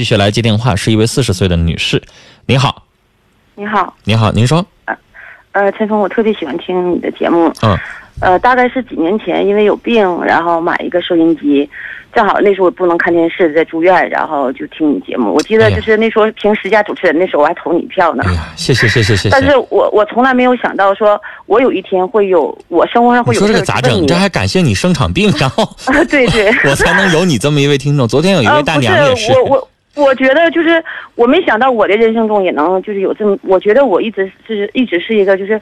继续来接电话，是一位四十岁的女士。您好，你好，您好，您说，呃，陈峰，我特别喜欢听你的节目。嗯，呃，大概是几年前，因为有病，然后买一个收音机，正好那时候我不能看电视，在住院，然后就听你节目。我记得就是那时候评十佳主持人的时候，我还投你一票呢。哎呀，谢谢谢谢谢谢。但是我我从来没有想到说，我有一天会有我生活上会有事这咋整？这还感谢你生场病，然后 啊，对对。我才能有你这么一位听众。昨天有一位呃，大娘也是，我我我觉得就是我没想到我的人生中也能就是有这么，我觉得我一直是一直是一个就是。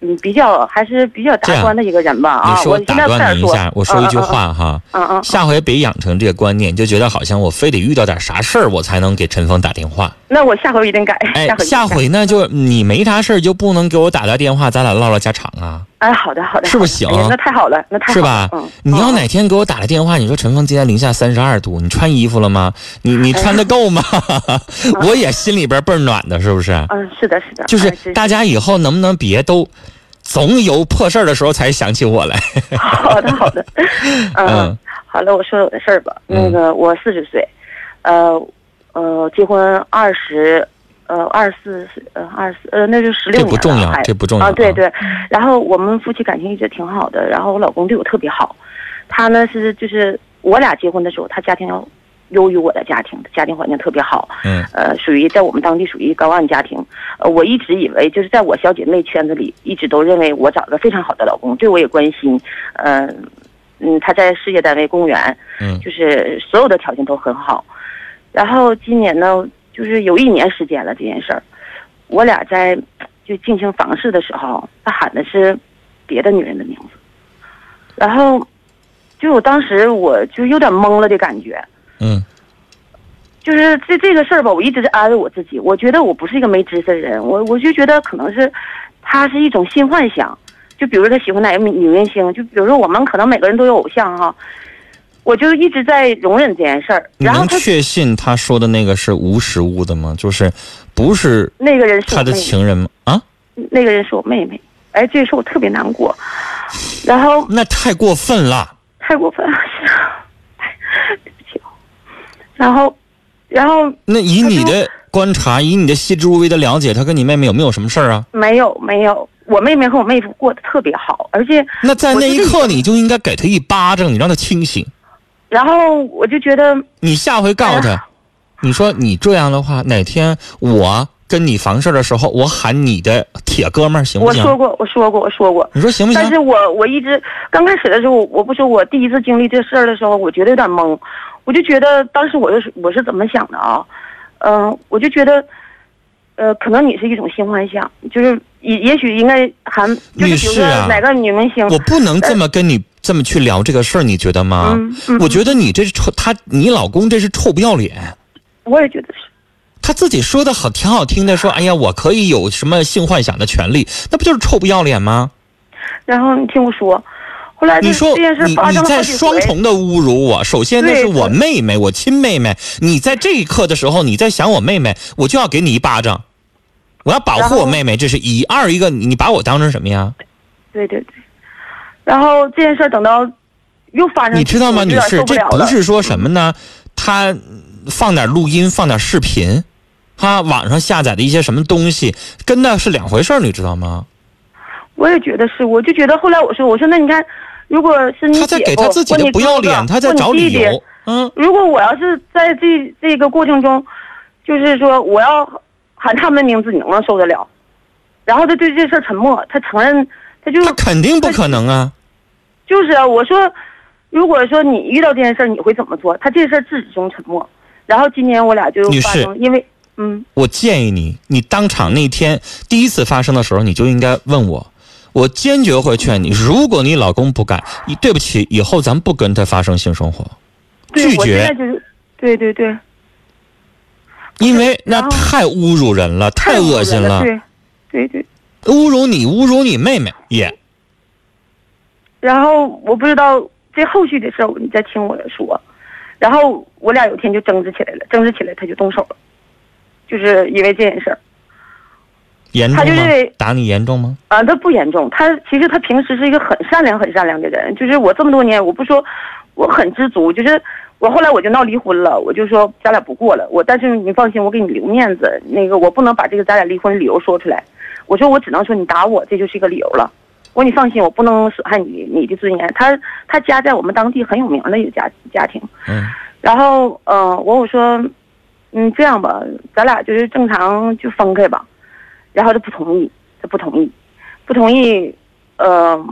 嗯，比较还是比较达观的一个人吧啊！你说我打断您一下，我说一句，话哈，嗯嗯嗯，下回别养成这个观念，就觉得好像我非得遇到点啥事儿我才能给陈峰打电话。那我下回一定改。哎下回呢就你没啥事儿就不能给我打个电话，咱俩唠唠家常啊。哎，好的好的，是不是行哎那太好了，那太好了是吧？嗯，你要嗯哪天给我打个电话，你说陈峰今天零下三十二度，你穿衣服了吗？你你穿的够吗？我也心里边倍儿暖的，是不是？嗯，是的，是的，就是大家以后能不能别都总有破事儿的时候才想起我来？好 的好的，嗯嗯，好了，我说我的事儿吧。嗯那个我四十岁，呃呃，结婚二十。呃，二十四，呃，二十四，呃，那就十六年了。这不重要这不重要啊。对啊对，然后我们夫妻感情一直挺好的，然后我老公对我特别好，他呢是就是我俩结婚的时候，他家庭要优于我的家庭，家庭环境特别好，嗯呃，属于在我们当地属于高干家庭。呃，我一直以为就是在我小姐妹圈子里，一直都认为我找个非常好的老公，对我也关心，嗯、嗯，他在事业单位公务员，嗯就是所有的条件都很好。然后今年呢，就是有一年时间了这件事儿，我俩在就进行房事的时候，他喊的是别的女人的名字，然后就我当时我就有点懵了的感觉。嗯。就是这这个事儿吧，我一直在安慰我自己，我觉得我不是一个没知识的人，我我就觉得可能是，他是一种新幻想，就比如他喜欢哪个女女明星，就比如说我们可能每个人都有偶像哈，我就一直在容忍这件事儿，你能然后他确信他说的那个是无实物的吗？就是不是那个人是他的情人吗？啊，那个人是我妹妹，哎，这事我特别难过，然后那太过分了。太过分了，对不起，然后，然后那以你的观察，以你的细致入微的了解，他跟你妹妹有没有什么事儿啊？没有没有，我妹妹和我妹夫过得特别好，而且。那在那一刻，你就应该给他一巴掌，你让他清醒。然后我就觉得，你下回告诉哎他，你说你这样的话，哪天我跟你房事的时候，我喊你的铁哥们儿行不行？我说过，我说过，我说过。你说行不行？但是我我一直刚开始的时候，我不说我第一次经历这事儿的时候，我觉得有点懵，我就觉得当时我就是我是怎么想的啊？嗯、我就觉得，呃，可能你是一种新幻想，就是也也许应该喊，就女是比如士啊说哪个女明星，我不能这么跟你这么去聊这个事儿，你觉得吗？嗯嗯我觉得你这是臭，他你老公这是臭不要脸。我也觉得是。他自己说的好，挺好听的，说哎呀，我可以有什么性幻想的权利，那不就是臭不要脸吗？然后你听我说，后来这你说你你在。双重的侮辱我。首先那是我妹妹，我亲妹妹。你在这一刻的时候，你在想我妹妹，我就要给你一巴掌。我要保护我妹妹，这是一。二一个，你你把我当成什么呀？对对对。然后这件事儿等到又发生，你知道吗，女士？这不是说什么呢？他放点录音，放点视频，他网上下载的一些什么东西，跟那是两回事儿，你知道吗？我也觉得是，我就觉得后来我说，我说那你看，如果是你他在给他自己的不要脸，他在找理由。嗯，如果我要是在这这个过程中，就是说我要喊他们的名字，你能不能受得了？然后他对这事儿沉默，他承认，他就他肯定不可能啊。就是啊，我说，如果说你遇到这件事儿，你会怎么做？他这事儿自始终沉默。然后今年我俩就发生，因为嗯，我建议你，你当场那天第一次发生的时候，你就应该问我。我坚决会劝你，如果你老公不改，你对不起，以后咱不跟他发生性生活，拒对我现在绝，就是，对对对，因为那太侮辱人了，太恶心了，对对对。侮辱你，侮辱你妹妹也。然后我不知道这后续的事儿，你再听我说。然后我俩有天就争执起来了，争执起来他就动手了，就是因为这件事儿。严重吗他就认为？打你严重吗？啊，他不严重，他其实他平时是一个很善良、很善良的人。就是我这么多年，我不说我很知足，就是我后来我就闹离婚了，我就说咱俩不过了。我但是你放心，我给你留面子，那个我不能把这个咱俩离婚理由说出来。我说我只能说你打我，这就是一个理由了。我说你放心，我不能损害你你的尊严。他他家在我们当地很有名的一个家家庭。嗯然后呃，我我说，嗯，这样吧，咱俩就是正常就分开吧。然后他不同意，他不同意，不同意。呃，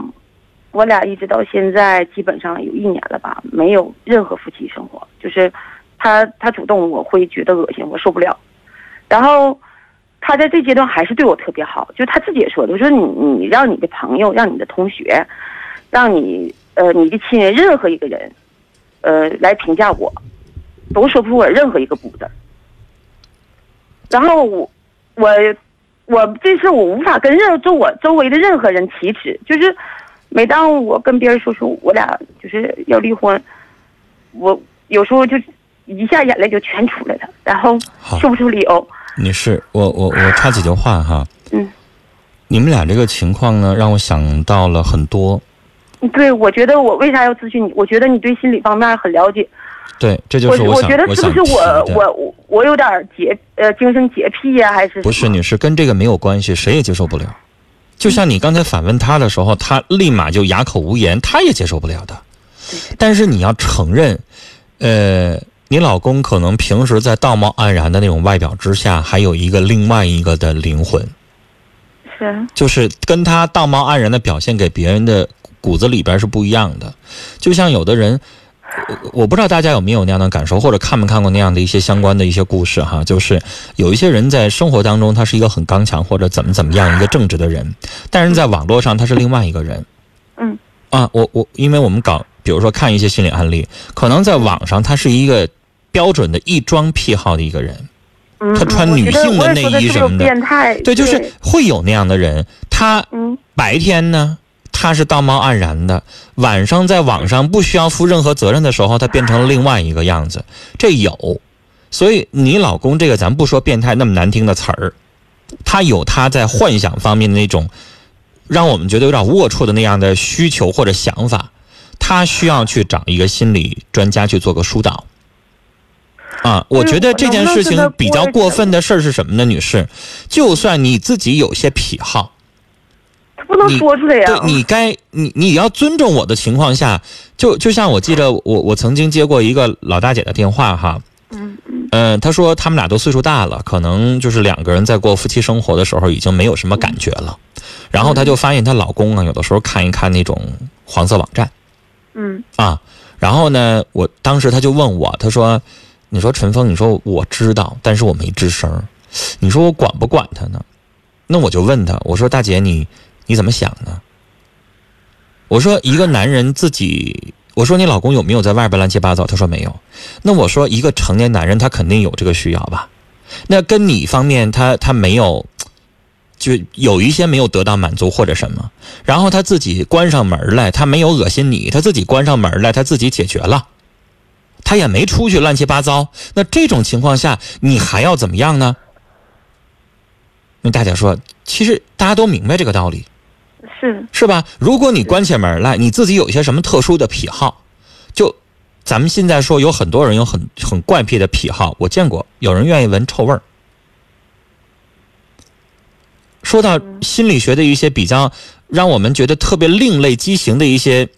我俩一直到现在基本上有一年了吧，没有任何夫妻生活。就是他他主动，我会觉得恶心，我受不了。然后他在这阶段还是对我特别好，就他自己也说的，我说你你让你的朋友、让你的同学、让你呃你的亲人任何一个人，呃来评价我，都说不出我任何一个不字。然后我我我这事我无法跟任周我周围的任何人启齿，就是每当我跟别人说出我俩就是要离婚，我有时候就一下眼泪就全出来了，然后说不出理由。女士，我我我插几句话哈。嗯，你们俩这个情况呢，让我想到了很多。对，我觉得我为啥要咨询你？我觉得你对心理方面很了解。对，这就我是想我觉得是不是我。我我我有点洁呃精神洁癖呀、还是不是女士，跟这个没有关系，谁也接受不了。就像你刚才反问他的时候，他立马就哑口无言，他也接受不了的。但是你要承认，呃，你老公可能平时在道貌岸然的那种外表之下，还有一个另外一个的灵魂，是啊就是跟他道貌岸然的表现给别人的骨子里边是不一样的。就像有的人，我我不知道大家有没有那样的感受，或者看没看过那样的一些相关的一些故事哈，就是有一些人在生活当中他是一个很刚强或者怎么怎么样一个正直的人，但是在网络上他是另外一个人。嗯啊，我我因为我们搞，比如说看一些心理案例，可能在网上他是一个标准的异装癖好的一个人，嗯，他穿嗯女性的内衣什么的变态，对，就是会有那样的人，他嗯白天呢，他是道貌岸然的；晚上在网上不需要负任何责任的时候，他变成了另外一个样子。这有，所以你老公这个咱不说变态那么难听的词儿，他有他在幻想方面的那种让我们觉得有点龌龊的那样的需求或者想法，他需要去找一个心理专家去做个疏导。啊，我觉得这件事情比较过分的事儿是什么呢，女士？就算你自己有些癖好，他不能说出来呀、对你该你你要尊重我的情况下，就就像我记得我我曾经接过一个老大姐的电话哈，嗯嗯。嗯，她说他们俩都岁数大了，可能就是两个人在过夫妻生活的时候已经没有什么感觉了，然后她就发现她老公啊，有的时候看一看那种黄色网站嗯啊，然后呢，我当时他就问我，他说，你说陈峰，你说我知道，但是我没吱声，你说我管不管他呢？那我就问他，我说大姐你你怎么想呢？我说一个男人自己，我说你老公有没有在外边乱七八糟？他说没有。那我说一个成年男人他肯定有这个需要吧？那跟你方面他他没有，就有一些没有得到满足或者什么，然后他自己关上门来，他没有恶心你，他自己关上门来，他自己解决了，他也没出去乱七八糟。那这种情况下，你还要怎么样呢？那大家说，其实大家都明白这个道理。是是吧？如果你关起门来，你自己有一些什么特殊的癖好，就咱们现在说有很多人有很很怪癖的癖好，我见过有人愿意闻臭味儿。说到心理学的一些比较让我们觉得特别另类畸形的一些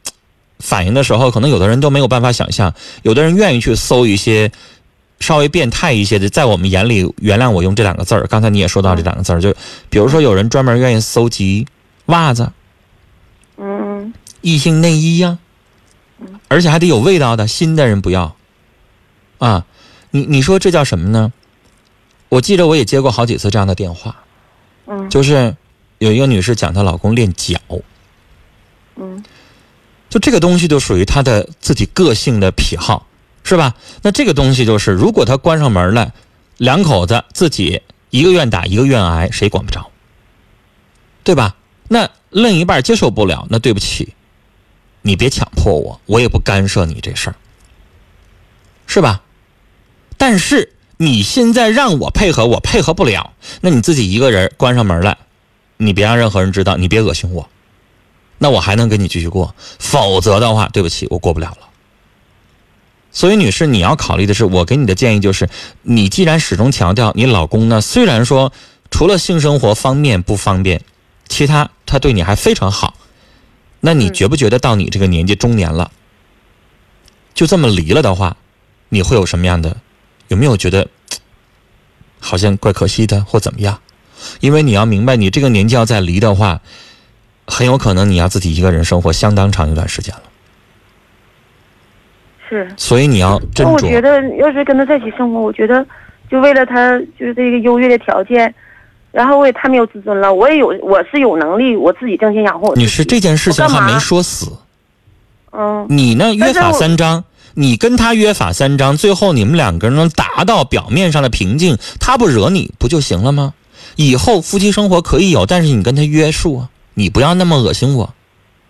反应的时候，可能有的人都没有办法想象，有的人愿意去搜一些稍微变态一些的，在我们眼里，原谅我用这两个字儿。刚才你也说到这两个字儿，就比如说有人专门愿意搜集袜子。嗯异性内衣呀、而且还得有味道的，新的人不要。啊，你你说这叫什么呢？我记得我也接过好几次这样的电话，嗯就是有一个女士讲她老公练脚，嗯就这个东西就属于她的自己个性的癖好，是吧？那这个东西就是，如果他关上门来，两口子自己一个愿打一个愿挨，谁管不着，对吧？那另一半接受不了，那对不起，你别强迫我，我也不干涉你这事儿，是吧？但是你现在让我配合，我配合不了，那你自己一个人关上门来，你别让任何人知道，你别恶心我，那我还能跟你继续过，否则的话，对不起，我过不了了。所以，女士，你要考虑的是，我给你的建议就是，你既然始终强调你老公呢，虽然说除了性生活方面不方便，其他他对你还非常好，那你觉不觉得到你这个年纪中年了，就这么离了的话，你会有什么样的？有没有觉得好像怪可惜的，或怎么样？因为你要明白，你这个年纪要再离的话，很有可能你要自己一个人生活相当长一段时间了。是。所以你要斟那我觉。得，要是跟他在一起生活，我觉得，就为了他就是这个优越的条件，然后我也太没有自尊了。我也有，我是有能力，我自己挣钱养活我自己。女士，这件事情还没说死。嗯，你呢？约法三章，你跟他约法三章，最后你们两个人能达到表面上的平静，他不惹你不就行了吗？以后夫妻生活可以有，但是你跟他约束啊，你不要那么恶心我。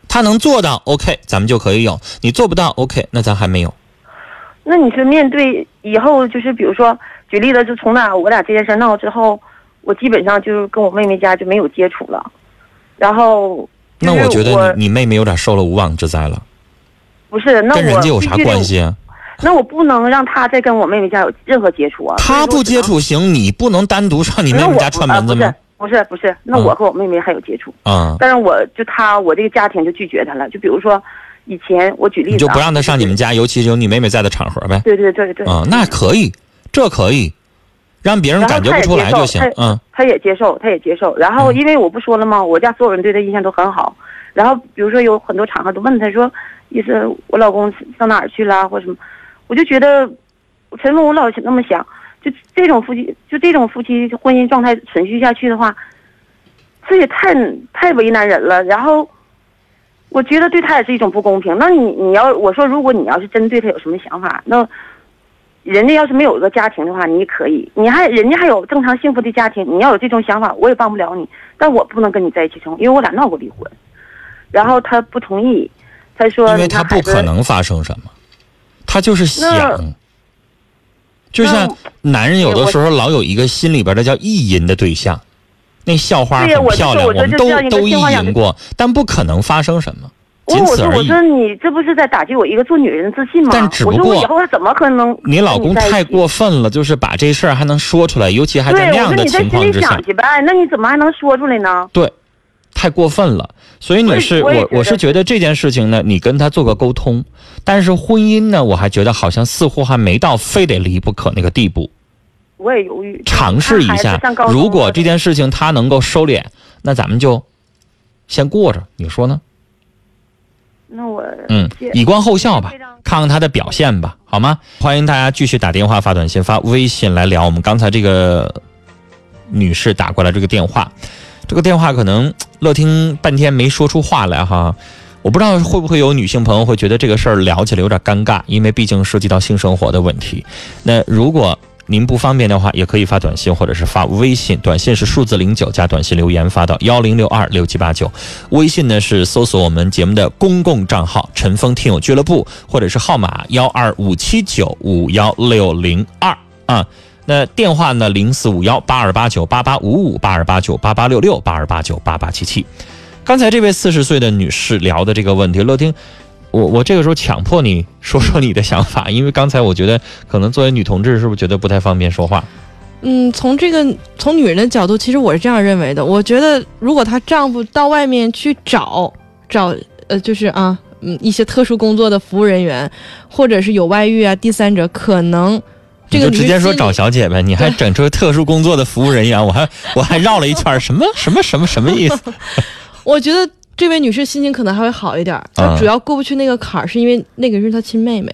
他能做到，OK，咱们就可以有；你做不到，OK，那咱还没有。那你说面对以后，就是比如说举例子，就从那我俩这件事闹之后，我基本上就是跟我妹妹家就没有接触了，然后那我觉得你你妹妹有点受了无妄之灾了，不是那我跟人家有啥关？系啊？那我不能让他再跟我妹妹家有任何接触啊。他不接触行，你不能单独上你妹妹家串门子吗？不是不是，那嗯我和我妹妹还有接触，啊、但是我就他我这个家庭就拒绝他了。就比如说，以前我举例子、啊，你就不让他上你们家，尤其是有你妹妹在的场合呗。对对对对，啊、那可以，这可以，让别人感觉不出来就行。嗯他也接受，他也接受。然后嗯因为我不说了吗？我家所有人对他印象都很好。然后比如说有很多场合都问他说，意思我老公上哪儿去了或什么，我就觉得，陈峰我老那么想，就这种夫妻就这种夫妻婚姻状态存续下去的话，这也太太为难人了。然后。我觉得对他也是一种不公平。那你你要我说，如果你要是真对他有什么想法，那人家要是没有一个家庭的话，你也可以，你还人家还有正常幸福的家庭，你要有这种想法，我也帮不了你。但我不能跟你在一起生活，因为我俩闹过离婚，然后他不同意，他说因为他不可能发生什么，他就是想。就像男人有的时候老有一个心里边的叫意淫的对象，那校花很漂亮，说我们都都意淫过，但不可能发生什么，我仅此而已。我说你这不是在打击我一个做女人的自信吗？但只不我说我过以后怎么可能你老公太过分了，就是把这事儿还能说出来，尤其还在，那样的我说你在心里情况之下想，去呗，那你怎么还能说出来呢？对，太过分了。所以，女士，我我我是觉得这件事情呢，你跟他做个沟通，但是婚姻呢，我还觉得好像似乎还没到非得离不可那个地步。我也犹豫，尝试一下如果这件事情他能够收敛，那咱们就先过着，你说呢？那我嗯，以观后效吧，看看他的表现吧，好吗？欢迎大家继续打电话、发短信、发微信来聊我们刚才这个女士打过来这个电话，这个电话可能乐听半天没说出话来哈。我不知道会不会有女性朋友会觉得这个事儿聊起来有点尴尬，因为毕竟涉及到性生活的问题。那如果您不方便的话，也可以发短信或者是发微信，短信是数字零九加短信留言发到幺零六二六七八九，微信呢是搜索我们节目的公共账号“陈峰听友俱乐部”，或者是号码幺二五七九五幺六零二啊。那电话呢零四五幺八二八九八八五五八二八九八八六六八二八九八八七七。刚才这位四十岁的女士聊的这个问题，乐听。我我这个时候强迫你说说你的想法，因为刚才我觉得可能作为女同志是不是觉得不太方便说话？嗯，从这个从女人的角度，其实我是这样认为的。我觉得，如果她丈夫到外面去找找，呃，就是啊，嗯，一些特殊工作的服务人员，或者是有外遇啊，第三者，可能这个你就直接说找小姐呗，你还整出特殊工作的服务人员，我还 我还绕了一圈，什么什么什么什么意思？我觉得这位女士心情可能还会好一点儿。她啊主要过不去那个坎儿，是因为那个人是她亲妹妹。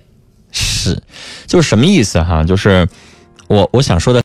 是，就是什么意思哈？就是我我想说的。